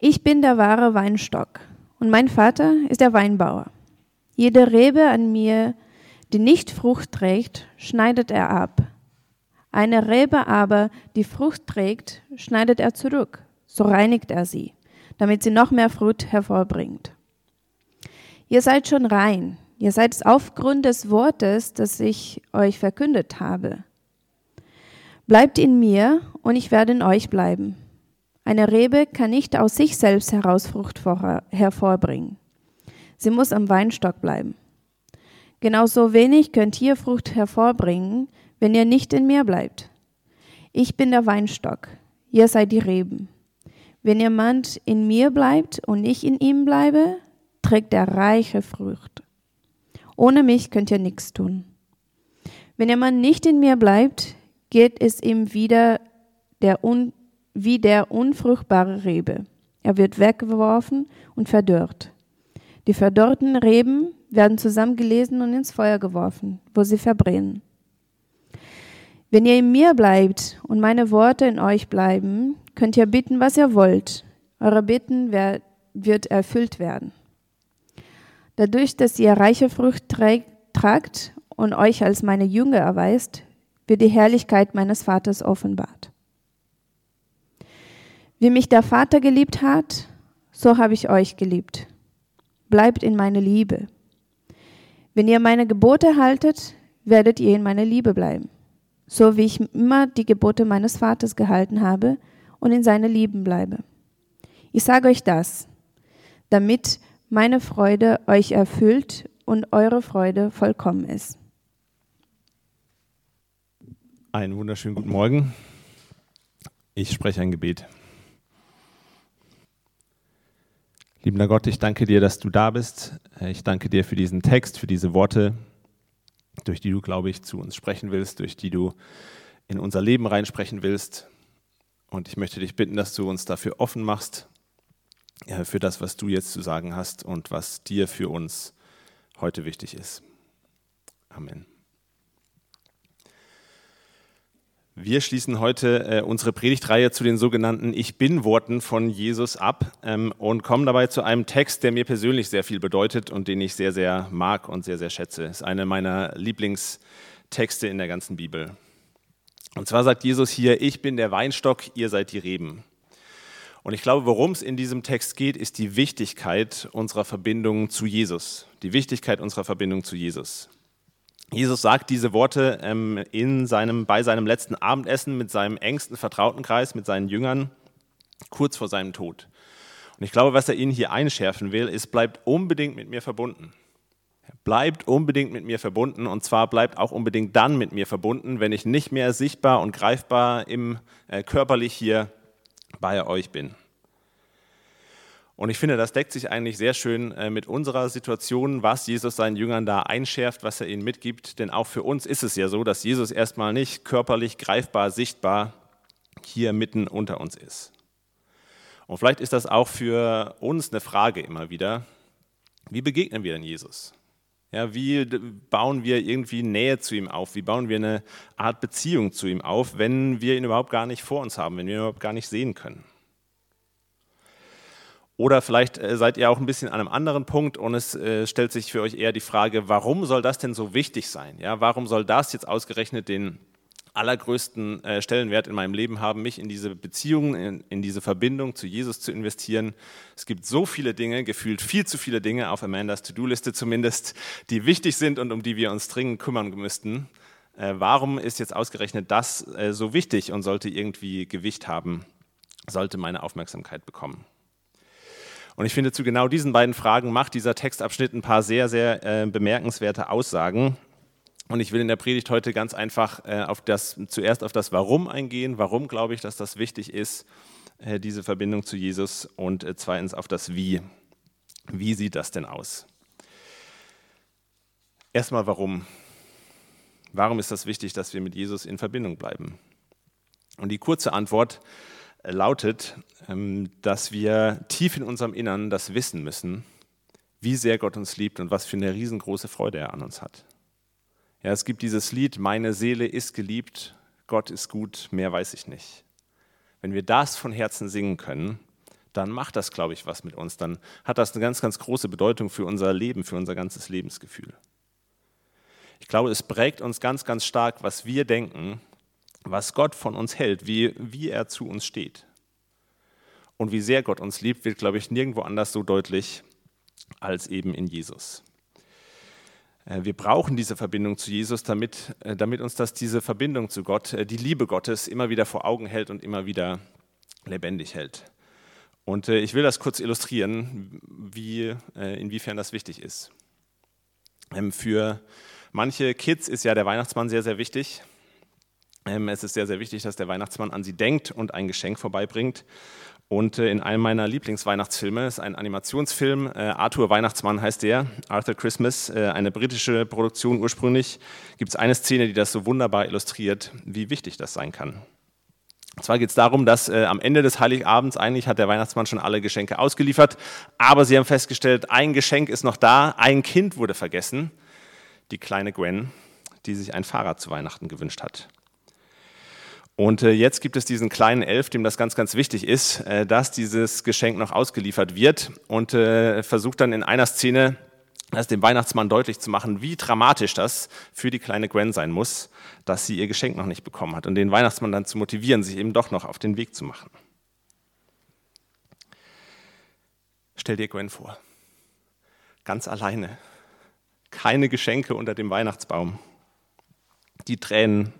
Ich bin der wahre Weinstock und mein Vater ist der Weinbauer. Jede Rebe an mir, die nicht Frucht trägt, schneidet er ab. Eine Rebe aber, die Frucht trägt, schneidet er zurück, so reinigt er sie, damit sie noch mehr Frucht hervorbringt. Ihr seid schon rein, ihr seid es aufgrund des Wortes, das ich euch verkündet habe. Bleibt in mir und ich werde in euch bleiben. Eine Rebe kann nicht aus sich selbst heraus Frucht hervorbringen. Sie muss am Weinstock bleiben. Genauso wenig könnt ihr Frucht hervorbringen, wenn ihr nicht in mir bleibt. Ich bin der Weinstock, ihr seid die Reben. Wenn jemand in mir bleibt und ich in ihm bleibe, trägt er reiche Frucht. Ohne mich könnt ihr nichts tun. Wenn jemand nicht in mir bleibt, geht es ihm wieder der un wie der unfruchtbare Rebe. Er wird weggeworfen und verdorrt. Die verdorrten Reben werden zusammengelesen und ins Feuer geworfen, wo sie verbrennen. Wenn ihr in mir bleibt und meine Worte in euch bleiben, könnt ihr bitten, was ihr wollt. Eure Bitten wird erfüllt werden. Dadurch, dass ihr reiche Frucht tragt und euch als meine Jünger erweist, wird die Herrlichkeit meines Vaters offenbart. Wie mich der Vater geliebt hat, so habe ich euch geliebt. Bleibt in meine Liebe. Wenn ihr meine Gebote haltet, werdet ihr in meiner Liebe bleiben, so wie ich immer die Gebote meines Vaters gehalten habe und in seiner Liebe bleibe. Ich sage euch das, damit meine Freude euch erfüllt und eure Freude vollkommen ist. Einen wunderschönen guten Morgen. Ich spreche ein Gebet. Liebender Gott, ich danke dir, dass du da bist. Ich danke dir für diesen Text, für diese Worte, durch die du, glaube ich, zu uns sprechen willst, durch die du in unser Leben reinsprechen willst. Und ich möchte dich bitten, dass du uns dafür offen machst, für das, was du jetzt zu sagen hast und was dir für uns heute wichtig ist. Amen. Wir schließen heute äh, unsere Predigtreihe zu den sogenannten Ich bin-Worten von Jesus ab ähm, und kommen dabei zu einem Text, der mir persönlich sehr viel bedeutet und den ich sehr, sehr mag und sehr, sehr schätze. Es ist einer meiner Lieblingstexte in der ganzen Bibel. Und zwar sagt Jesus hier, ich bin der Weinstock, ihr seid die Reben. Und ich glaube, worum es in diesem Text geht, ist die Wichtigkeit unserer Verbindung zu Jesus. Die Wichtigkeit unserer Verbindung zu Jesus. Jesus sagt diese Worte ähm, in seinem, bei seinem letzten Abendessen mit seinem engsten Vertrautenkreis, mit seinen Jüngern, kurz vor seinem Tod. Und ich glaube, was er ihnen hier einschärfen will, ist, bleibt unbedingt mit mir verbunden. Bleibt unbedingt mit mir verbunden und zwar bleibt auch unbedingt dann mit mir verbunden, wenn ich nicht mehr sichtbar und greifbar im, äh, körperlich hier bei euch bin. Und ich finde, das deckt sich eigentlich sehr schön äh, mit unserer Situation, was Jesus seinen Jüngern da einschärft, was er ihnen mitgibt. Denn auch für uns ist es ja so, dass Jesus erstmal nicht körperlich greifbar, sichtbar hier mitten unter uns ist. Und vielleicht ist das auch für uns eine Frage immer wieder. Wie begegnen wir denn Jesus? Ja, wie bauen wir irgendwie Nähe zu ihm auf? Wie bauen wir eine Art Beziehung zu ihm auf, wenn wir ihn überhaupt gar nicht vor uns haben, wenn wir ihn überhaupt gar nicht sehen können? Oder vielleicht äh, seid ihr auch ein bisschen an einem anderen Punkt und es äh, stellt sich für euch eher die Frage, warum soll das denn so wichtig sein? Ja, warum soll das jetzt ausgerechnet den allergrößten äh, Stellenwert in meinem Leben haben, mich in diese Beziehung, in, in, diese Verbindung zu Jesus zu investieren. Es gibt so viele Dinge, gefühlt viel zu viele Dinge auf Amandas To-Do-Liste zumindest, die wichtig sind und um die wir uns dringend kümmern müssten. Äh, warum ist jetzt ausgerechnet das äh, so wichtig und sollte irgendwie Gewicht haben, sollte meine Aufmerksamkeit bekommen? Und ich finde, zu genau diesen beiden Fragen macht dieser Textabschnitt ein paar sehr, sehr äh, bemerkenswerte Aussagen. Und ich will in der Predigt heute ganz einfach äh, auf das, zuerst auf das Warum eingehen. Warum glaube ich, dass das wichtig ist, äh, diese Verbindung zu Jesus? Und äh, zweitens auf das Wie. Wie sieht das denn aus? Erstmal warum. Warum ist das wichtig, dass wir mit Jesus in Verbindung bleiben? Und die kurze Antwort lautet, ähm, dass wir tief in unserem Innern das wissen müssen, wie sehr Gott uns liebt und was für eine riesengroße Freude er an uns hat. Ja, es gibt dieses Lied, meine Seele ist geliebt, Gott ist gut, mehr weiß ich nicht. Wenn wir das von Herzen singen können, dann macht das, glaube ich, was mit uns. Dann hat das eine ganz, ganz große Bedeutung für unser Leben, für unser ganzes Lebensgefühl. Ich glaube, es prägt uns ganz, ganz stark, was wir denken, was Gott von uns hält, wie, wie er zu uns steht. Und wie sehr Gott uns liebt, wird, glaube ich, nirgendwo anders so deutlich als eben in Jesus. Äh, wir brauchen diese Verbindung zu Jesus, damit, äh, damit uns das diese Verbindung zu Gott, äh, die Liebe Gottes immer wieder vor Augen hält und immer wieder lebendig hält. Und ich will das kurz illustrieren, wie, inwiefern das wichtig ist. Ähm, für manche Kids ist ja der Weihnachtsmann sehr, sehr wichtig. Ähm, es ist sehr, sehr wichtig, dass der Weihnachtsmann an sie denkt und ein Geschenk vorbeibringt. Und in einem meiner Lieblingsweihnachtsfilme, ist ein Animationsfilm, Arthur Weihnachtsmann heißt der, Arthur Christmas, eine britische Produktion ursprünglich, gibt es eine Szene, die das so wunderbar illustriert, wie wichtig das sein kann. Und zwar geht es darum, dass äh, am Ende des Heiligabends eigentlich hat der Weihnachtsmann schon alle Geschenke ausgeliefert, aber sie haben festgestellt, ein Geschenk ist noch da, ein Kind wurde vergessen, die kleine Gwen, die sich ein Fahrrad zu Weihnachten gewünscht hat. Und äh, jetzt gibt es diesen kleinen Elf, dem das ganz, ganz wichtig ist, äh, dass dieses Geschenk noch ausgeliefert wird. Und äh, versucht dann in einer Szene das dem Weihnachtsmann deutlich zu machen, wie dramatisch das für die kleine Gwen sein muss, dass sie ihr Geschenk noch nicht bekommen hat. Und den Weihnachtsmann dann zu motivieren, sich eben doch noch auf den Weg zu machen. Stell dir Gwen vor, ganz alleine, keine Geschenke unter dem Weihnachtsbaum, die Tränen,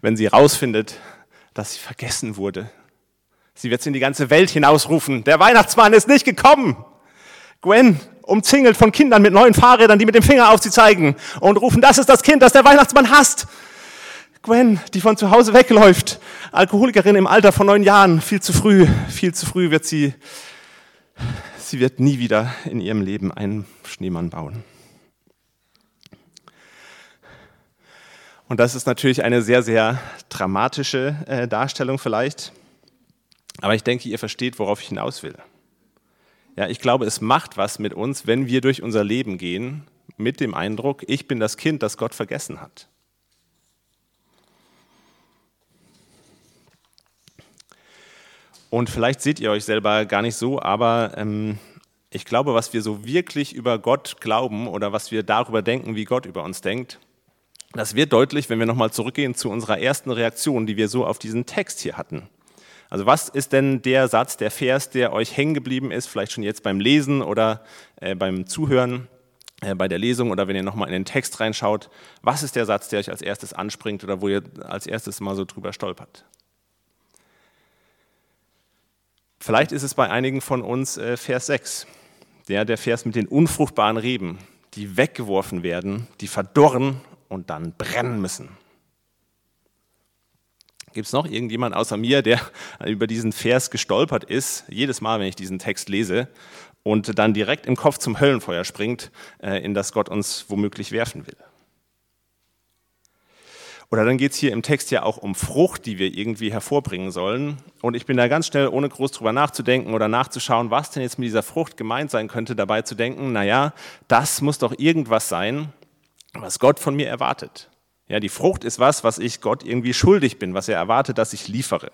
wenn sie herausfindet, dass sie vergessen wurde. Sie wird es in die ganze Welt hinausrufen, der Weihnachtsmann ist nicht gekommen. Gwen, umzingelt von Kindern mit neuen Fahrrädern, die mit dem Finger auf sie zeigen und rufen, das ist das Kind, das der Weihnachtsmann hasst. Gwen, die von zu Hause wegläuft, Alkoholikerin im Alter von neun Jahren, viel zu früh, viel zu früh wird sie, sie wird nie wieder in ihrem Leben einen Schneemann bauen. Und das ist natürlich eine sehr, sehr dramatische äh, Darstellung vielleicht. Aber ich denke, ihr versteht, worauf ich hinaus will. Ja, ich glaube, es macht was mit uns, wenn wir durch unser Leben gehen mit dem Eindruck, ich bin das Kind, das Gott vergessen hat. Und vielleicht seht ihr euch selber gar nicht so, aber ähm, ich glaube, was wir so wirklich über Gott glauben oder was wir darüber denken, wie Gott über uns denkt, das wird deutlich, wenn wir nochmal zurückgehen zu unserer ersten Reaktion, die wir so auf diesen Text hier hatten. Also was ist denn der Satz, der Vers, der euch hängen geblieben ist, vielleicht schon jetzt beim Lesen oder äh, beim Zuhören, äh, bei der Lesung oder wenn ihr nochmal in den Text reinschaut, was ist der Satz, der euch als erstes anspringt oder wo ihr als erstes mal so drüber stolpert? Vielleicht ist es bei einigen von uns äh, Vers 6, der, der Vers mit den unfruchtbaren Reben, die weggeworfen werden, die verdorren und dann brennen müssen. Gibt es noch irgendjemand außer mir, der über diesen Vers gestolpert ist, jedes Mal, wenn ich diesen Text lese, und dann direkt im Kopf zum Höllenfeuer springt, äh, in das Gott uns womöglich werfen will? Oder dann geht es hier im Text ja auch um Frucht, die wir irgendwie hervorbringen sollen. Und ich bin da ganz schnell, ohne groß drüber nachzudenken oder nachzuschauen, was denn jetzt mit dieser Frucht gemeint sein könnte, dabei zu denken, naja, das muss doch irgendwas sein, was Gott von mir erwartet. Ja, die Frucht ist was, was ich Gott irgendwie schuldig bin, was er erwartet, dass ich liefere.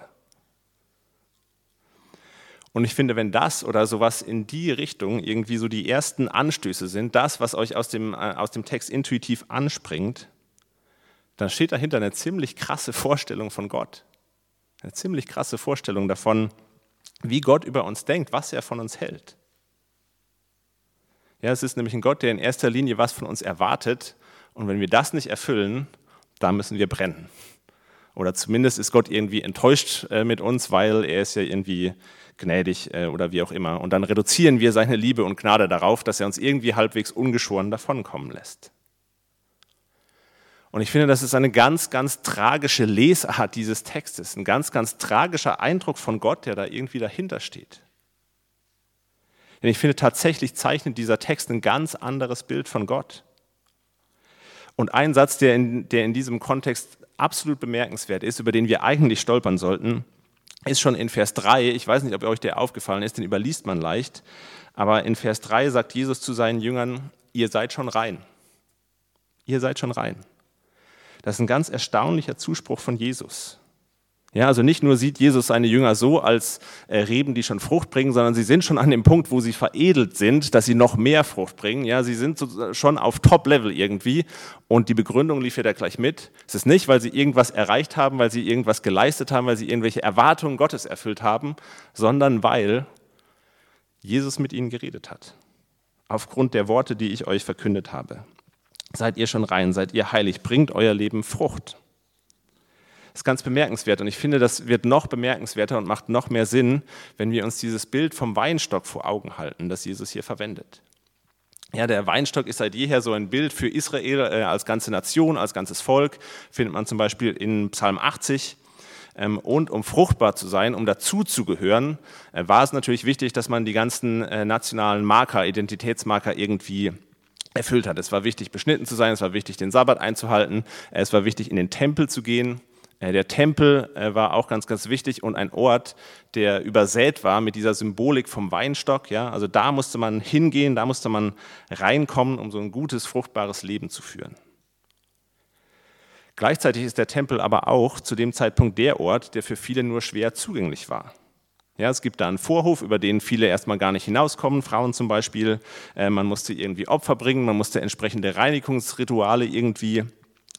Und ich finde, wenn das oder sowas in die Richtung irgendwie so die ersten Anstöße sind, das, was euch aus dem, äh, aus dem Text intuitiv anspringt, dann steht dahinter eine ziemlich krasse Vorstellung von Gott. Eine ziemlich krasse Vorstellung davon, wie Gott über uns denkt, was er von uns hält. Ja, es ist nämlich ein Gott, der in erster Linie was von uns erwartet. Und wenn wir das nicht erfüllen, da müssen wir brennen. Oder zumindest ist Gott irgendwie enttäuscht äh, mit uns, weil er ist ja irgendwie gnädig äh, oder wie auch immer. Und dann reduzieren wir seine Liebe und Gnade darauf, dass er uns irgendwie halbwegs ungeschoren davonkommen lässt. Und ich finde, das ist eine ganz, ganz tragische Lesart dieses Textes, ein ganz, ganz tragischer Eindruck von Gott, der da irgendwie dahinter steht. Denn ich finde, tatsächlich zeichnet dieser Text ein ganz anderes Bild von Gott. Und ein Satz, der in, der in diesem Kontext absolut bemerkenswert ist, über den wir eigentlich stolpern sollten, ist schon in Vers 3. Ich weiß nicht, ob euch der aufgefallen ist, den überliest man leicht. Aber in Vers 3 sagt Jesus zu seinen Jüngern, ihr seid schon rein. Ihr seid schon rein. Das ist ein ganz erstaunlicher Zuspruch von Jesus. Ja, also nicht nur sieht Jesus seine Jünger so als äh, Reben, die schon Frucht bringen, sondern sie sind schon an dem Punkt, wo sie veredelt sind, dass sie noch mehr Frucht bringen. Ja, sie sind so, schon auf Top-Level irgendwie. Und die Begründung liefert er gleich mit. Es ist nicht, weil sie irgendwas erreicht haben, weil sie irgendwas geleistet haben, weil sie irgendwelche Erwartungen Gottes erfüllt haben, sondern weil Jesus mit ihnen geredet hat. Aufgrund der Worte, die ich euch verkündet habe. Seid ihr schon rein, seid ihr heilig, bringt euer Leben Frucht. Ist ganz bemerkenswert und ich finde, das wird noch bemerkenswerter und macht noch mehr Sinn, wenn wir uns dieses Bild vom Weinstock vor Augen halten, das Jesus hier verwendet. Ja, der Weinstock ist seit jeher so ein Bild für Israel äh, als ganze Nation, als ganzes Volk. Findet man zum Beispiel in Psalm 80. Ähm, und um fruchtbar zu sein, um dazuzugehören, äh, war es natürlich wichtig, dass man die ganzen äh, nationalen Marker, Identitätsmarker irgendwie erfüllt hat. Es war wichtig, beschnitten zu sein, es war wichtig, den Sabbat einzuhalten, es war wichtig, in den Tempel zu gehen. Äh, der Tempel äh, war auch ganz, ganz wichtig und ein Ort, der übersät war mit dieser Symbolik vom Weinstock. Ja? Also da musste man hingehen, da musste man reinkommen, um so ein gutes, fruchtbares Leben zu führen. Gleichzeitig ist der Tempel aber auch zu dem Zeitpunkt der Ort, der für viele nur schwer zugänglich war. Ja, es gibt da einen Vorhof, über den viele erstmal gar nicht hinauskommen, Frauen zum Beispiel. Äh, man musste irgendwie Opfer bringen, man musste entsprechende Reinigungsrituale irgendwie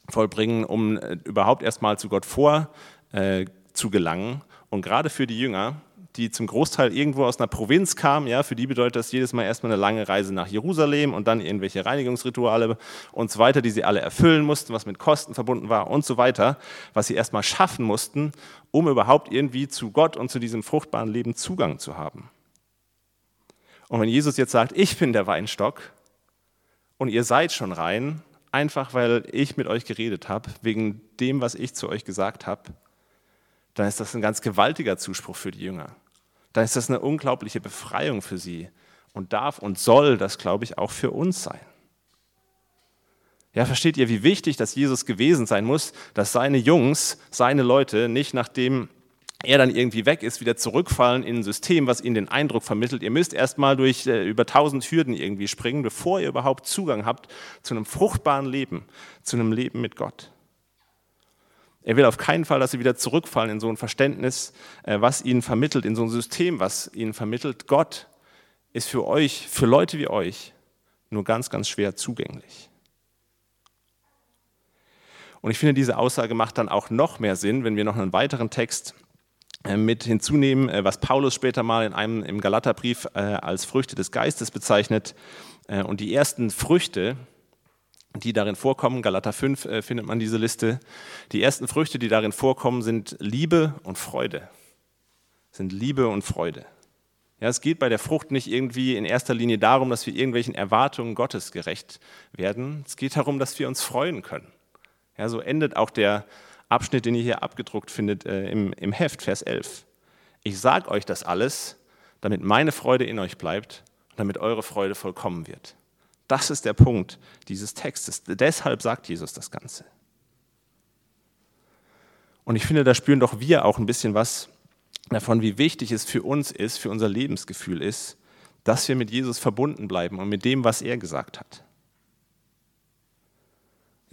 vollbringen, um äh, überhaupt erstmal zu Gott vor äh, zu gelangen. Und gerade für die Jünger, die zum Großteil irgendwo aus einer Provinz kamen, ja, für die bedeutet das jedes Mal erstmal eine lange Reise nach Jerusalem und dann irgendwelche Reinigungsrituale und so weiter, die sie alle erfüllen mussten, was mit Kosten verbunden war und so weiter, was sie erstmal schaffen mussten, um überhaupt irgendwie zu Gott und zu diesem fruchtbaren Leben Zugang zu haben. Und wenn Jesus jetzt sagt, ich bin der Weinstock und ihr seid schon rein, einfach weil ich mit euch geredet habe, wegen dem, was ich zu euch gesagt habe, dann ist das ein ganz gewaltiger Zuspruch für die Jünger. Dann ist das eine unglaubliche Befreiung für sie und darf und soll das, glaube ich, auch für uns sein. Ja, versteht ihr, wie wichtig das Jesus gewesen sein muss, dass seine Jungs, seine Leute nicht nachdem er dann irgendwie weg ist, wieder zurückfallen in ein System, was ihnen den Eindruck vermittelt, ihr müsst erstmal durch äh, über tausend Hürden irgendwie springen, bevor ihr überhaupt Zugang habt zu einem fruchtbaren Leben, zu einem Leben mit Gott. Er will auf keinen Fall, dass sie wieder zurückfallen in so ein Verständnis, äh, was ihnen vermittelt, in so ein System, was ihnen vermittelt, Gott ist für euch, für Leute wie euch, nur ganz, ganz schwer zugänglich. Und ich finde, diese Aussage macht dann auch noch mehr Sinn, wenn wir noch einen weiteren Text mit hinzunehmen, äh, was Paulus später mal in einem im Galaterbrief äh, als Früchte des Geistes bezeichnet. Und die ersten Früchte, die darin vorkommen, Galater 5 findet man diese Liste, die ersten Früchte, die darin vorkommen, sind Liebe und Freude. Sind Liebe und Freude. Ja, es geht bei der Frucht nicht irgendwie in erster Linie darum, dass wir irgendwelchen Erwartungen Gottes gerecht werden. Es geht darum, dass wir uns freuen können. Ja, so endet auch der Abschnitt, den ihr hier abgedruckt findet äh, im, im Heft, Vers 11. Ich sage euch das alles, damit meine Freude in euch bleibt und damit eure Freude vollkommen wird. Das ist der Punkt dieses Textes. Deshalb sagt Jesus das Ganze. Und ich finde, da spüren doch wir auch ein bisschen was davon, wie wichtig es für uns ist, für unser Lebensgefühl ist, dass wir mit Jesus verbunden bleiben und mit dem, was er gesagt hat.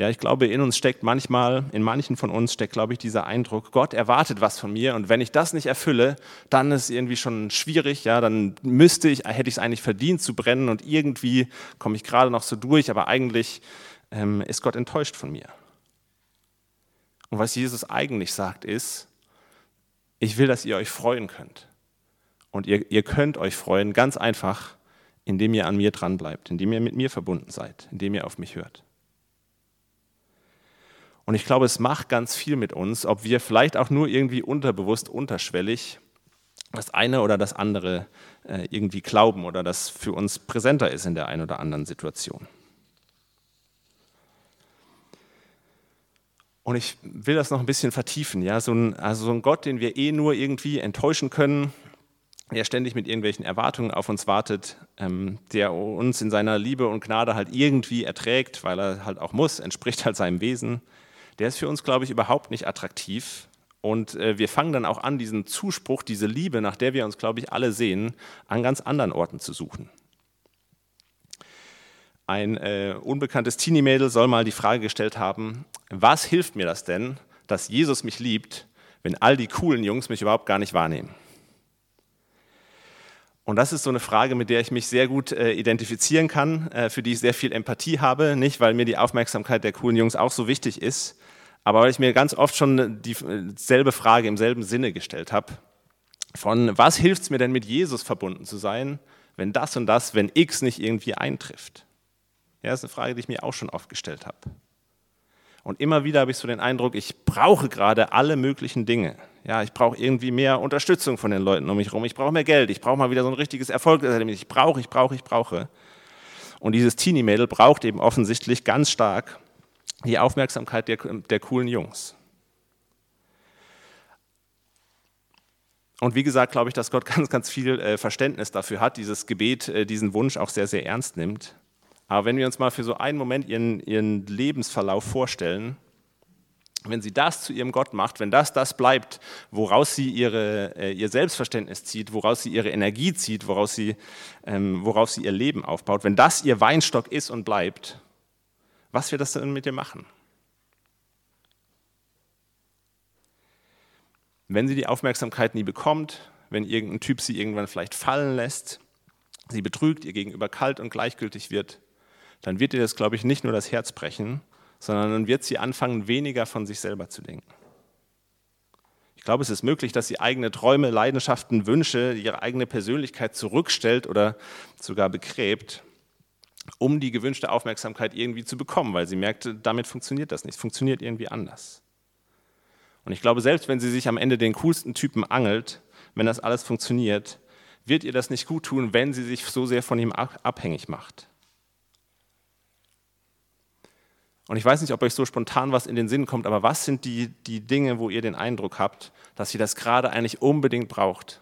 Ja, ich glaube, in uns steckt manchmal, in manchen von uns steckt, glaube ich, dieser Eindruck, Gott erwartet was von mir und wenn ich das nicht erfülle, dann ist irgendwie schon schwierig, ja, dann müsste ich, hätte ich es eigentlich verdient zu brennen und irgendwie komme ich gerade noch so durch, aber eigentlich ähm, ist Gott enttäuscht von mir. Und was Jesus eigentlich sagt ist, ich will, dass ihr euch freuen könnt. Und ihr, ihr könnt euch freuen, ganz einfach, indem ihr an mir dran bleibt, indem ihr mit mir verbunden seid, indem ihr auf mich hört. Und ich glaube, es macht ganz viel mit uns, ob wir vielleicht auch nur irgendwie unterbewusst, unterschwellig das eine oder das andere äh, irgendwie glauben oder das für uns präsenter ist in der einen oder anderen Situation. Und ich will das noch ein bisschen vertiefen. Ja? So ein, also so ein Gott, den wir eh nur irgendwie enttäuschen können, der ständig mit irgendwelchen Erwartungen auf uns wartet, ähm, der uns in seiner Liebe und Gnade halt irgendwie erträgt, weil er halt auch muss, entspricht halt seinem Wesen der ist für uns, glaube ich, überhaupt nicht attraktiv. Und äh, wir fangen dann auch an, diesen Zuspruch, diese Liebe, nach der wir uns, glaube ich, alle sehen, an ganz anderen Orten zu suchen. Ein äh, unbekanntes Teenie-Mädel soll mal die Frage gestellt haben, was hilft mir das denn, dass Jesus mich liebt, wenn all die coolen Jungs mich überhaupt gar nicht wahrnehmen? Und das ist so eine Frage, mit der ich mich sehr gut äh, identifizieren kann, äh, für die ich sehr viel Empathie habe. Nicht, weil mir die Aufmerksamkeit der coolen Jungs auch so wichtig ist, aber weil ich mir ganz oft schon dieselbe äh, Frage im selben Sinne gestellt habe. Von was hilft es mir denn mit Jesus verbunden zu sein, wenn das und das, wenn X nicht irgendwie eintrifft? Ja, das ist eine Frage, die ich mir auch schon oft gestellt habe. Und immer wieder habe ich so den Eindruck, ich brauche gerade alle möglichen Dinge. Ja, ich brauche irgendwie mehr Unterstützung von den Leuten um mich herum. Ich brauche mehr Geld. Ich brauche mal wieder so ein richtiges Erfolg. Ich brauche, ich brauche, ich brauche. Und dieses Teenie-Mädel braucht eben offensichtlich ganz stark die Aufmerksamkeit der, der coolen Jungs. Und wie gesagt, glaube ich, dass Gott ganz, ganz viel äh, Verständnis dafür hat, dieses Gebet, äh, diesen Wunsch auch sehr, sehr ernst nimmt. Aber wenn wir uns mal für so einen Moment ihren, ihren Lebensverlauf vorstellen, wenn sie das zu ihrem Gott macht, wenn das das bleibt, woraus sie ihre, äh, ihr Selbstverständnis zieht, woraus sie ihre Energie zieht, woraus sie, ähm, worauf sie ihr Leben aufbaut, wenn das ihr Weinstock ist und bleibt, was wird das denn mit ihr machen? Wenn sie die Aufmerksamkeit nie bekommt, wenn irgendein Typ sie irgendwann vielleicht fallen lässt, sie betrügt, ihr gegenüber kalt und gleichgültig wird, dann wird ihr das, glaube ich, nicht nur das Herz brechen, sondern dann wird sie anfangen, weniger von sich selber zu denken. Ich glaube, es ist möglich, dass sie eigene Träume, Leidenschaften, Wünsche, ihre eigene Persönlichkeit zurückstellt oder sogar begräbt, um die gewünschte Aufmerksamkeit irgendwie zu bekommen, weil sie merkt, damit funktioniert das nicht, funktioniert irgendwie anders. Und ich glaube, selbst wenn sie sich am Ende den coolsten Typen angelt, wenn das alles funktioniert, wird ihr das nicht gut tun, wenn sie sich so sehr von ihm abhängig macht. Und ich weiß nicht, ob euch so spontan was in den Sinn kommt, aber was sind die, die Dinge, wo ihr den Eindruck habt, dass ihr das gerade eigentlich unbedingt braucht?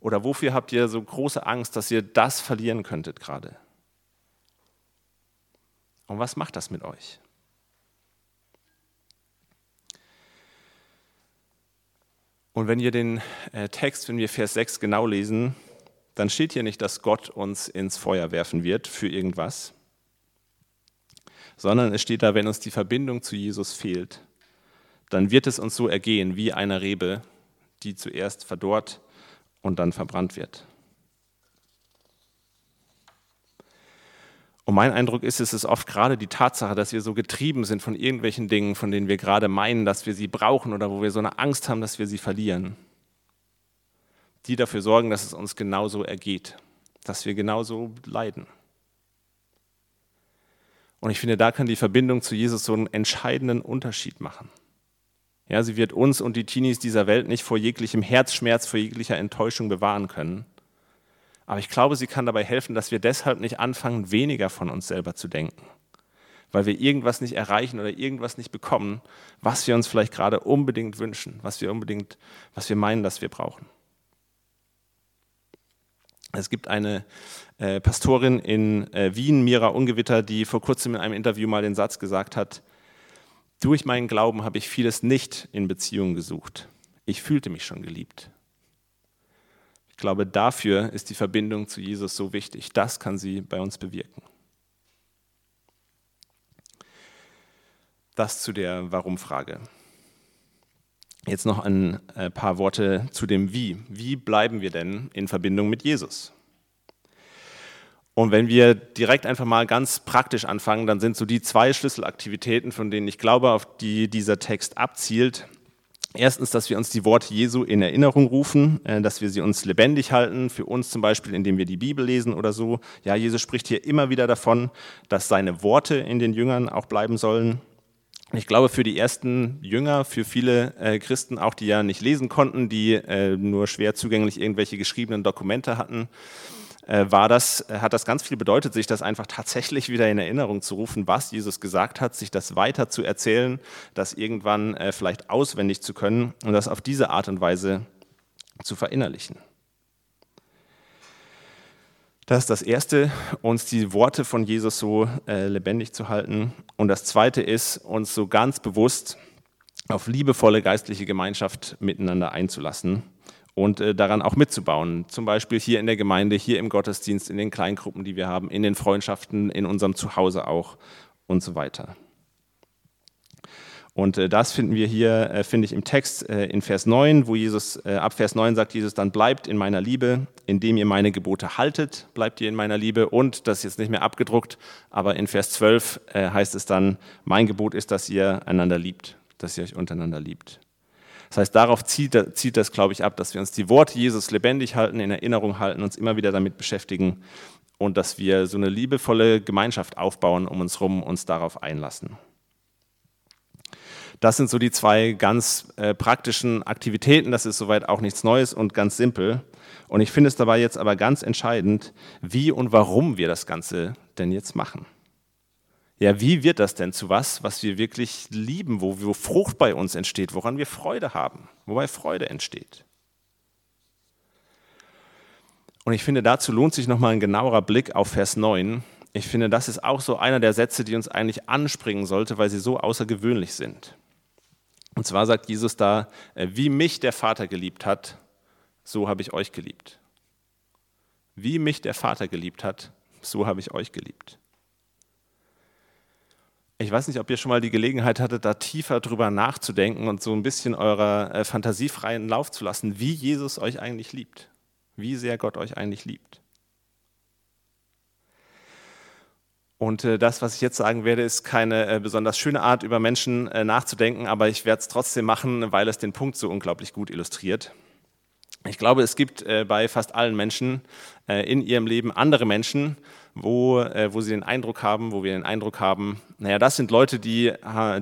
Oder wofür habt ihr so große Angst, dass ihr das verlieren könntet gerade? Und was macht das mit euch? Und wenn ihr den äh, Text, wenn wir Vers 6 genau lesen, dann steht hier nicht, dass Gott uns ins Feuer werfen wird für irgendwas, sondern es steht da, wenn uns die Verbindung zu Jesus fehlt, dann wird es uns so ergehen wie eine Rebe, die zuerst verdorrt und dann verbrannt wird. Und mein Eindruck ist, es ist oft gerade die Tatsache, dass wir so getrieben sind von irgendwelchen Dingen, von denen wir gerade meinen, dass wir sie brauchen oder wo wir so eine Angst haben, dass wir sie verlieren, die dafür sorgen, dass es uns genauso ergeht, dass wir genauso leiden. Und ich finde, da kann die Verbindung zu Jesus so einen entscheidenden Unterschied machen. Ja, sie wird uns und die Teenies dieser Welt nicht vor jeglichem Herzschmerz, vor jeglicher Enttäuschung bewahren können. Aber ich glaube, sie kann dabei helfen, dass wir deshalb nicht anfangen, weniger von uns selber zu denken, weil wir irgendwas nicht erreichen oder irgendwas nicht bekommen, was wir uns vielleicht gerade unbedingt wünschen, was wir unbedingt, was wir meinen, dass wir brauchen. Es gibt eine äh, Pastorin in äh, Wien, Mira Ungewitter, die vor kurzem in einem Interview mal den Satz gesagt hat, durch meinen Glauben habe ich vieles nicht in Beziehungen gesucht. Ich fühlte mich schon geliebt. Ich glaube, dafür ist die Verbindung zu Jesus so wichtig. Das kann sie bei uns bewirken. Das zu der Warum-Frage. Jetzt noch ein äh, paar Worte zu dem Wie. Wie bleiben wir denn in Verbindung mit Jesus? Und wenn wir direkt einfach mal ganz praktisch anfangen, dann sind so die zwei Schlüsselaktivitäten, von denen ich glaube, auf die dieser Text abzielt. Erstens, dass wir uns die Worte Jesu in Erinnerung rufen, äh, dass wir sie uns lebendig halten, für uns zum Beispiel, indem wir die Bibel lesen oder so. Ja, Jesus spricht hier immer wieder davon, dass seine Worte in den Jüngern auch bleiben sollen. Ich glaube, für die ersten Jünger, für viele äh, Christen auch, die ja nicht lesen konnten, die äh, nur schwer zugänglich irgendwelche geschriebenen Dokumente hatten, äh, war das, hat das ganz viel bedeutet, sich das einfach tatsächlich wieder in Erinnerung zu rufen, was Jesus gesagt hat, sich das weiter zu erzählen, das irgendwann äh, vielleicht auswendig zu können und das auf diese Art und Weise zu verinnerlichen. Das ist das Erste, uns die Worte von Jesus so äh, lebendig zu halten. Und das Zweite ist, uns so ganz bewusst auf liebevolle geistliche Gemeinschaft miteinander einzulassen und äh, daran auch mitzubauen. Zum Beispiel hier in der Gemeinde, hier im Gottesdienst, in den Kleingruppen, die wir haben, in den Freundschaften, in unserem Zuhause auch und so weiter. Und äh, das finden wir hier, äh, finde ich, im Text äh, in Vers 9, wo Jesus, ab Vers 9 sagt Jesus, dann bleibt in meiner Liebe, indem ihr meine Gebote haltet, bleibt ihr in meiner Liebe. Und, das ist jetzt nicht mehr abgedruckt, aber in Vers 12 äh, heißt es dann, mein Gebot ist, dass ihr einander liebt, dass ihr euch untereinander liebt. Das heißt, darauf zieht, zieht das, glaube ich, ab, dass wir uns die Worte Jesus lebendig halten, in Erinnerung halten, uns immer wieder damit beschäftigen und dass wir so eine liebevolle Gemeinschaft aufbauen um uns herum, uns darauf einlassen. Das sind so die zwei ganz äh, praktischen Aktivitäten. Das ist soweit auch nichts Neues und ganz simpel. Und ich finde es dabei jetzt aber ganz entscheidend, wie und warum wir das Ganze denn jetzt machen. Ja, wie wird das denn zu was, was wir wirklich lieben, wo, wo Frucht bei uns entsteht, woran wir Freude haben, wobei Freude entsteht? Und ich finde, dazu lohnt sich nochmal ein genauerer Blick auf Vers 9. Ich finde, das ist auch so einer der Sätze, die uns eigentlich anspringen sollte, weil sie so außergewöhnlich sind. Und zwar sagt Jesus da, äh, wie mich der Vater geliebt hat, so habe ich euch geliebt. Wie mich der Vater geliebt hat, so habe ich euch geliebt. Ich weiß nicht, ob ihr schon mal die Gelegenheit hattet, da tiefer drüber nachzudenken und so ein bisschen eurer äh, Fantasie freien Lauf zu lassen, wie Jesus euch eigentlich liebt, wie sehr Gott euch eigentlich liebt. Und äh, das, was ich jetzt sagen werde, ist keine äh, besonders schöne Art, über Menschen äh, nachzudenken, aber ich werde es trotzdem machen, weil es den Punkt so unglaublich gut illustriert. Ich glaube, es gibt äh, bei fast allen Menschen in ihrem Leben andere Menschen, wo, äh, wo sie den Eindruck haben, wo wir den Eindruck haben, naja, das sind Leute, die,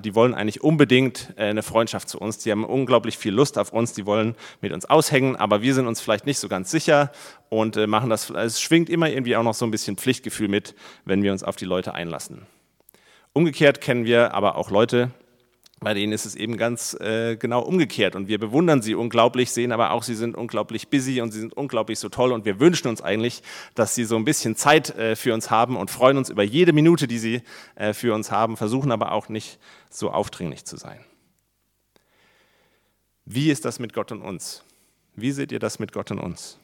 die wollen eigentlich unbedingt eine Freundschaft zu uns, die haben unglaublich viel Lust auf uns, die wollen mit uns aushängen, aber wir sind uns vielleicht nicht so ganz sicher und machen das, es schwingt immer irgendwie auch noch so ein bisschen Pflichtgefühl mit, wenn wir uns auf die Leute einlassen. Umgekehrt kennen wir aber auch Leute, bei denen ist es eben ganz äh, genau umgekehrt. Und wir bewundern sie unglaublich, sehen aber auch, sie sind unglaublich busy und sie sind unglaublich so toll. Und wir wünschen uns eigentlich, dass sie so ein bisschen Zeit äh, für uns haben und freuen uns über jede Minute, die sie äh, für uns haben, versuchen aber auch nicht so aufdringlich zu sein. Wie ist das mit Gott und uns? Wie seht ihr das mit Gott und uns?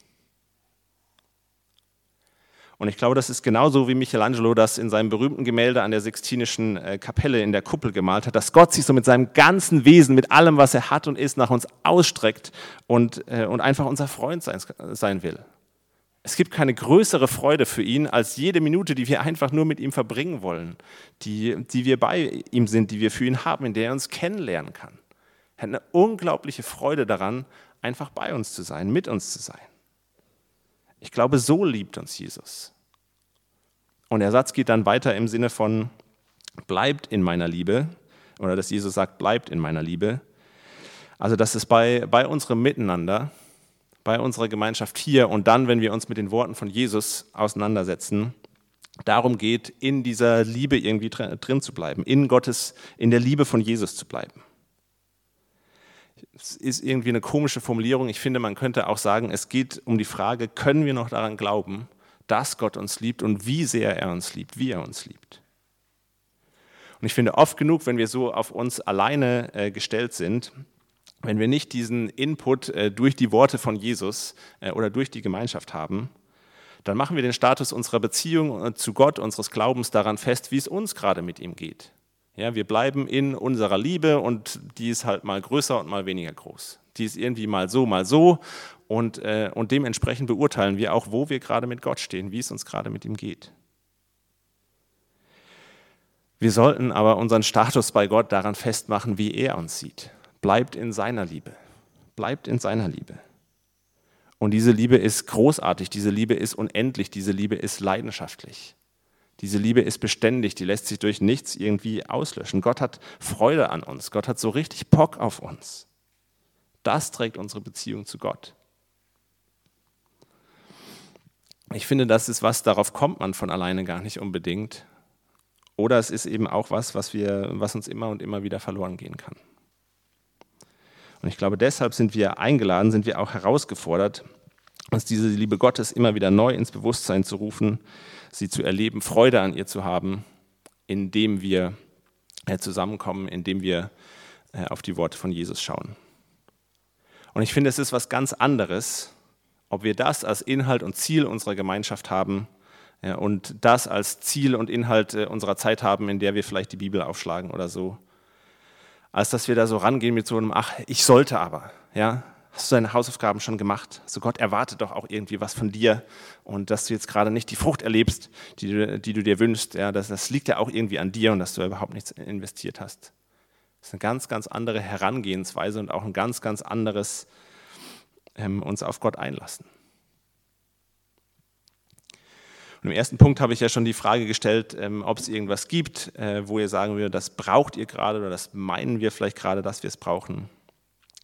Und ich glaube, das ist genauso, wie Michelangelo das in seinem berühmten Gemälde an der Sixtinischen äh, Kapelle in der Kuppel gemalt hat, dass Gott sich so mit seinem ganzen Wesen, mit allem, was er hat und ist, nach uns ausstreckt und, äh, und einfach unser Freund sein, sein will. Es gibt keine größere Freude für ihn als jede Minute, die wir einfach nur mit ihm verbringen wollen, die, die wir bei ihm sind, die wir für ihn haben, in der er uns kennenlernen kann. Er hat eine unglaubliche Freude daran, einfach bei uns zu sein, mit uns zu sein. Ich glaube, so liebt uns Jesus. Und der Satz geht dann weiter im Sinne von, bleibt in meiner Liebe, oder dass Jesus sagt, bleibt in meiner Liebe. Also, dass es bei, bei unserem Miteinander, bei unserer Gemeinschaft hier und dann, wenn wir uns mit den Worten von Jesus auseinandersetzen, darum geht, in dieser Liebe irgendwie drin zu bleiben, in Gottes, in der Liebe von Jesus zu bleiben. Es ist irgendwie eine komische Formulierung. Ich finde, man könnte auch sagen, es geht um die Frage, können wir noch daran glauben, dass Gott uns liebt und wie sehr er uns liebt, wie er uns liebt. Und ich finde, oft genug, wenn wir so auf uns alleine äh, gestellt sind, wenn wir nicht diesen Input äh, durch die Worte von Jesus äh, oder durch die Gemeinschaft haben, dann machen wir den Status unserer Beziehung äh, zu Gott, unseres Glaubens daran fest, wie es uns gerade mit ihm geht. Ja, wir bleiben in unserer Liebe und die ist halt mal größer und mal weniger groß. Die ist irgendwie mal so, mal so und, äh, und dementsprechend beurteilen wir auch, wo wir gerade mit Gott stehen, wie es uns gerade mit ihm geht. Wir sollten aber unseren Status bei Gott daran festmachen, wie er uns sieht. Bleibt in seiner Liebe. Bleibt in seiner Liebe. Und diese Liebe ist großartig, diese Liebe ist unendlich, diese Liebe ist leidenschaftlich. Diese Liebe ist beständig, die lässt sich durch nichts irgendwie auslöschen. Gott hat Freude an uns, Gott hat so richtig Bock auf uns. Das trägt unsere Beziehung zu Gott. Ich finde, das ist was, darauf kommt man von alleine gar nicht unbedingt. Oder es ist eben auch was, was, wir, was uns immer und immer wieder verloren gehen kann. Und ich glaube, deshalb sind wir eingeladen, sind wir auch herausgefordert, uns diese Liebe Gottes immer wieder neu ins Bewusstsein zu rufen, sie zu erleben, Freude an ihr zu haben, indem wir äh, zusammenkommen, indem wir äh, auf die Worte von Jesus schauen. Und ich finde, es ist was ganz anderes, ob wir das als Inhalt und Ziel unserer Gemeinschaft haben ja, und das als Ziel und Inhalt äh, unserer Zeit haben, in der wir vielleicht die Bibel aufschlagen oder so, als dass wir da so rangehen mit so einem, ach, ich sollte aber, ja. Hast du deine Hausaufgaben schon gemacht? So Gott erwartet doch auch irgendwie was von dir und dass du jetzt gerade nicht die Frucht erlebst, die du, die du dir wünschst, ja, das, das liegt ja auch irgendwie an dir und dass du überhaupt nichts investiert hast. Das ist eine ganz, ganz andere Herangehensweise und auch ein ganz, ganz anderes ähm, uns auf Gott einlassen. Und im ersten Punkt habe ich ja schon die Frage gestellt, ähm, ob es irgendwas gibt, äh, wo ihr sagen würdet, das braucht ihr gerade oder das meinen wir vielleicht gerade, dass wir es brauchen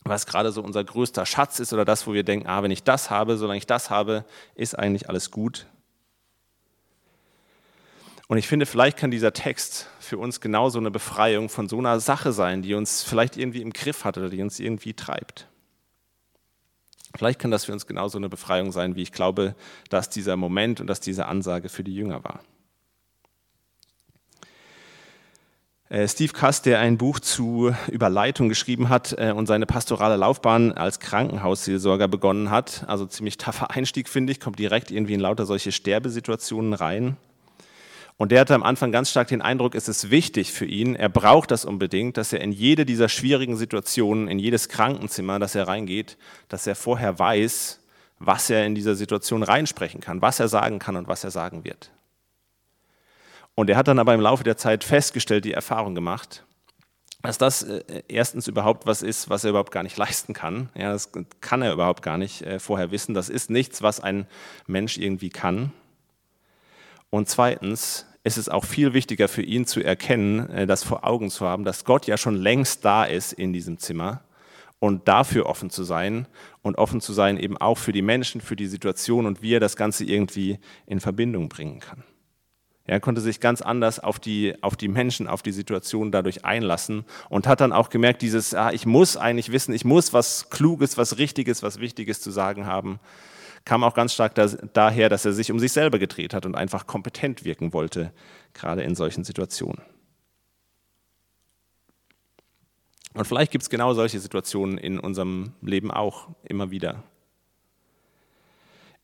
was gerade so unser größter Schatz ist oder das, wo wir denken, ah, wenn ich das habe, solange ich das habe, ist eigentlich alles gut. Und ich finde, vielleicht kann dieser Text für uns genauso eine Befreiung von so einer Sache sein, die uns vielleicht irgendwie im Griff hat oder die uns irgendwie treibt. Vielleicht kann das für uns genauso eine Befreiung sein, wie ich glaube, dass dieser Moment und dass diese Ansage für die Jünger war. Äh, Steve Kass, der ein Buch zu Überleitung geschrieben hat äh, und seine pastorale Laufbahn als Krankenhausseelsorger begonnen hat, also ziemlich taffer Einstieg, finde ich, kommt direkt irgendwie in lauter solche Sterbesituationen rein. Und der hatte am Anfang ganz stark den Eindruck, es ist wichtig für ihn, er braucht das unbedingt, dass er in jede dieser schwierigen Situationen, in jedes Krankenzimmer, das er reingeht, dass er vorher weiß, was er in dieser Situation reinsprechen kann, was er sagen kann und was er sagen wird. Und er hat dann aber im Laufe der Zeit festgestellt, die Erfahrung gemacht, dass das äh, erstens überhaupt was ist, was er überhaupt gar nicht leisten kann. Ja, das kann er überhaupt gar nicht äh, vorher wissen. Das ist nichts, was ein Mensch irgendwie kann. Und zweitens ist es auch viel wichtiger für ihn zu erkennen, äh, das vor Augen zu haben, dass Gott ja schon längst da ist in diesem Zimmer und dafür offen zu sein und offen zu sein eben auch für die Menschen, für die Situation und wie er das Ganze irgendwie in Verbindung bringen kann. Er konnte sich ganz anders auf die, auf die Menschen, auf die Situation dadurch einlassen und hat dann auch gemerkt, dieses, ah, ich muss eigentlich wissen, ich muss was Kluges, was Richtiges, was Wichtiges zu sagen haben, kam auch ganz stark da, daher, dass er sich um sich selber gedreht hat und einfach kompetent wirken wollte, gerade in solchen Situationen. Und vielleicht gibt es genau solche Situationen in unserem Leben auch immer wieder,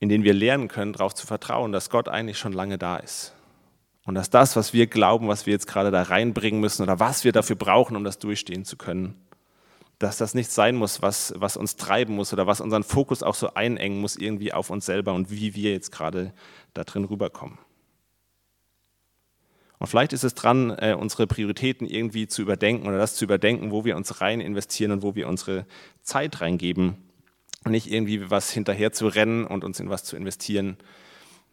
in denen wir lernen können, darauf zu vertrauen, dass Gott eigentlich schon lange da ist und dass das, was wir glauben, was wir jetzt gerade da reinbringen müssen oder was wir dafür brauchen, um das durchstehen zu können, dass das nicht sein muss, was, was uns treiben muss oder was unseren Fokus auch so einengen muss irgendwie auf uns selber und wie wir jetzt gerade da drin rüberkommen. Und vielleicht ist es dran, äh, unsere Prioritäten irgendwie zu überdenken oder das zu überdenken, wo wir uns rein investieren und wo wir unsere Zeit reingeben. Und nicht irgendwie was hinterher zu rennen und uns in was zu investieren,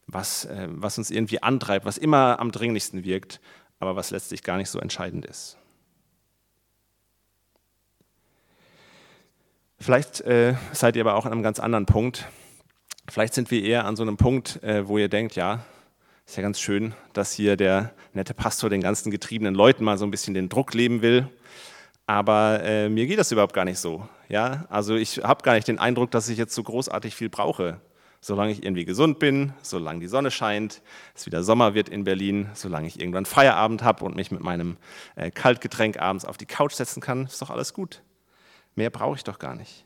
was, äh, was uns irgendwie antreibt, was immer am dringlichsten wirkt, aber was letztlich gar nicht so entscheidend ist. Vielleicht äh, seid ihr aber auch an einem ganz anderen Punkt. Vielleicht sind wir eher an so einem Punkt, äh, wo ihr denkt, ja, ist ja ganz schön, dass hier der nette Pastor den ganzen getriebenen Leuten mal so ein bisschen den Druck leben will. Aber äh, mir geht das überhaupt gar nicht so. Ja? Also ich habe gar nicht den Eindruck, dass ich jetzt so großartig viel brauche solange ich irgendwie gesund bin, solange die Sonne scheint, es wieder Sommer wird in Berlin, solange ich irgendwann Feierabend habe und mich mit meinem äh, Kaltgetränk abends auf die Couch setzen kann, ist doch alles gut. Mehr brauche ich doch gar nicht.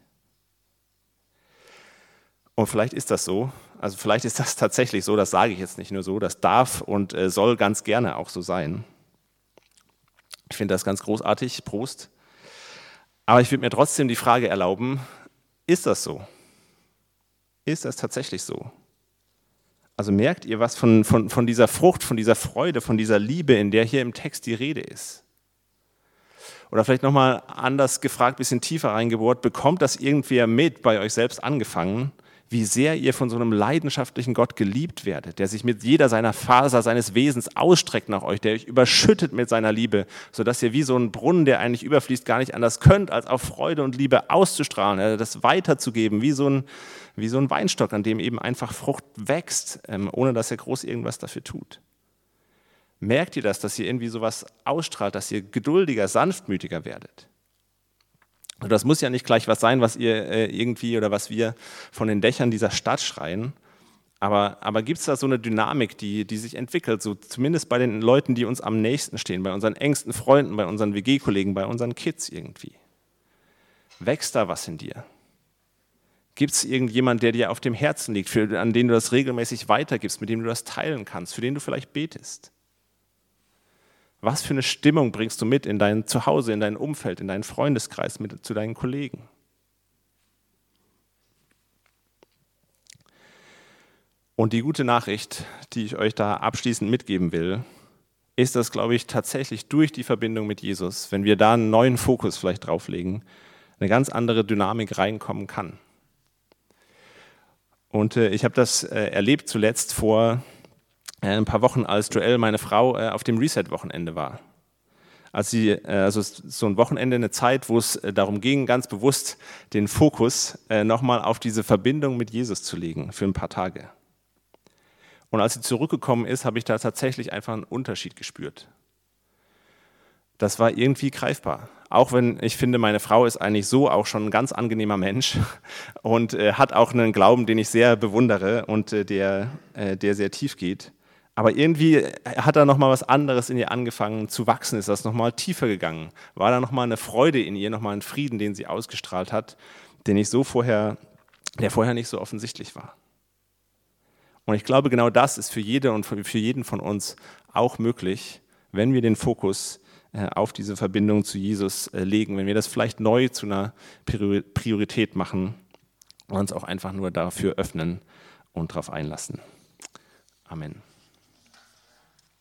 Und vielleicht ist das so, also vielleicht ist das tatsächlich so, das sage ich jetzt nicht nur so, das darf und äh, soll ganz gerne auch so sein. Ich finde das ganz großartig, Prost. Aber ich würde mir trotzdem die Frage erlauben, ist das so? Ist das tatsächlich so? Also merkt ihr was von, von, von dieser Frucht, von dieser Freude, von dieser Liebe, in der hier im Text die Rede ist? Oder vielleicht nochmal anders gefragt, bisschen tiefer reingebohrt, bekommt das irgendwer mit, bei euch selbst angefangen, wie sehr ihr von so einem leidenschaftlichen Gott geliebt werdet, der sich mit jeder seiner Faser seines Wesens ausstreckt nach euch, der euch überschüttet mit seiner Liebe, sodass ihr wie so ein Brunnen, der eigentlich überfließt, gar nicht anders könnt, als auf Freude und Liebe auszustrahlen, das weiterzugeben, wie so ein, wie so ein Weinstock, an dem eben einfach Frucht wächst, ähm, ohne dass er groß irgendwas dafür tut. Merkt ihr das, dass ihr irgendwie sowas ausstrahlt, dass ihr geduldiger, sanftmütiger werdet? Und das muss ja nicht gleich was sein, was ihr äh, irgendwie oder was wir von den Dächern dieser Stadt schreien. Aber, aber gibt es da so eine Dynamik, die, die sich entwickelt, so zumindest bei den Leuten, die uns am nächsten stehen, bei unseren engsten Freunden, bei unseren WG-Kollegen, bei unseren Kids irgendwie? Wächst da was in dir? Gibt es irgendjemand, der dir auf dem Herzen liegt, für, an den du das regelmäßig weitergibst, mit dem du das teilen kannst, für den du vielleicht betest? Was für eine Stimmung bringst du mit in dein Zuhause, in dein Umfeld, in deinen Freundeskreis, mit, zu deinen Kollegen? Und die gute Nachricht, die ich euch da abschließend mitgeben will, ist, dass, glaube ich, tatsächlich durch die Verbindung mit Jesus, wenn wir da einen neuen Fokus vielleicht drauflegen, eine ganz andere Dynamik reinkommen kann. Und äh, ich habe das äh, erlebt zuletzt vor ein paar Wochen, als Joelle, meine Frau, äh, auf dem Reset-Wochenende war. Als sie, äh, also so ein Wochenende, eine Zeit, wo es äh, darum ging, ganz bewusst den Fokus nochmal auf diese Verbindung mit Jesus zu legen für ein paar Tage. Und als sie zurückgekommen ist, habe ich da tatsächlich einfach einen Unterschied gespürt. Das war irgendwie greifbar. Auch wenn ich finde, meine Frau ist eigentlich so auch schon ein ganz angenehmer Mensch und äh, hat auch einen Glauben, den ich sehr bewundere und äh, der, äh, der sehr tief geht. Aber irgendwie hat da noch mal was anderes in ihr angefangen zu wachsen, ist das noch mal tiefer gegangen. War da noch mal eine Freude in ihr, noch mal ein Frieden, den sie ausgestrahlt hat, den ich so vorher, der vorher nicht so offensichtlich war. Und ich glaube, genau das ist für jede und für jeden von uns auch möglich, wenn wir den Fokus äh, auf diese Verbindung zu Jesus äh, legen, wenn wir das vielleicht neu zu einer Priorität machen und uns auch einfach nur dafür öffnen und darauf einlassen. Amen.